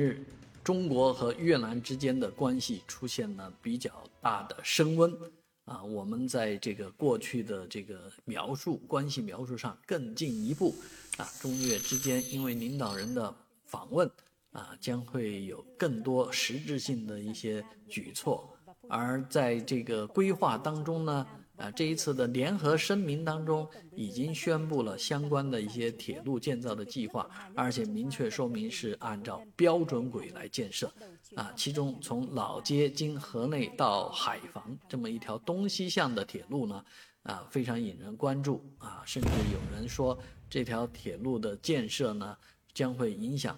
日，中国和越南之间的关系出现了比较大的升温。啊，我们在这个过去的这个描述关系描述上更进一步。啊，中越之间因为领导人的访问，啊，将会有更多实质性的一些举措。而在这个规划当中呢。啊，这一次的联合声明当中已经宣布了相关的一些铁路建造的计划，而且明确说明是按照标准轨来建设。啊，其中从老街经河内到海防这么一条东西向的铁路呢，啊，非常引人关注。啊，甚至有人说这条铁路的建设呢，将会影响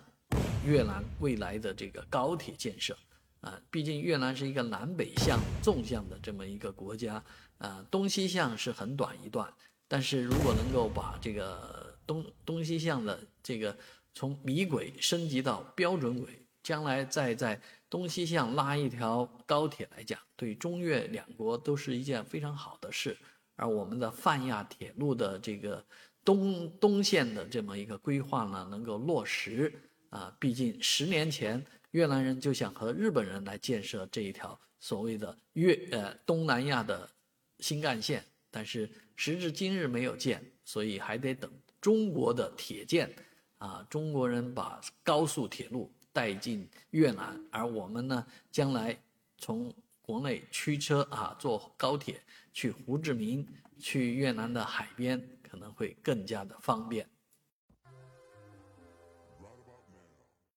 越南未来的这个高铁建设。啊，毕竟越南是一个南北向纵向的这么一个国家，啊，东西向是很短一段，但是如果能够把这个东东西向的这个从米轨升级到标准轨，将来再在东西向拉一条高铁来讲，对中越两国都是一件非常好的事。而我们的泛亚铁路的这个东东线的这么一个规划呢，能够落实，啊，毕竟十年前。越南人就想和日本人来建设这一条所谓的越呃东南亚的新干线，但是时至今日没有建，所以还得等中国的铁建，啊，中国人把高速铁路带进越南，而我们呢，将来从国内驱车啊坐高铁去胡志明，去越南的海边可能会更加的方便。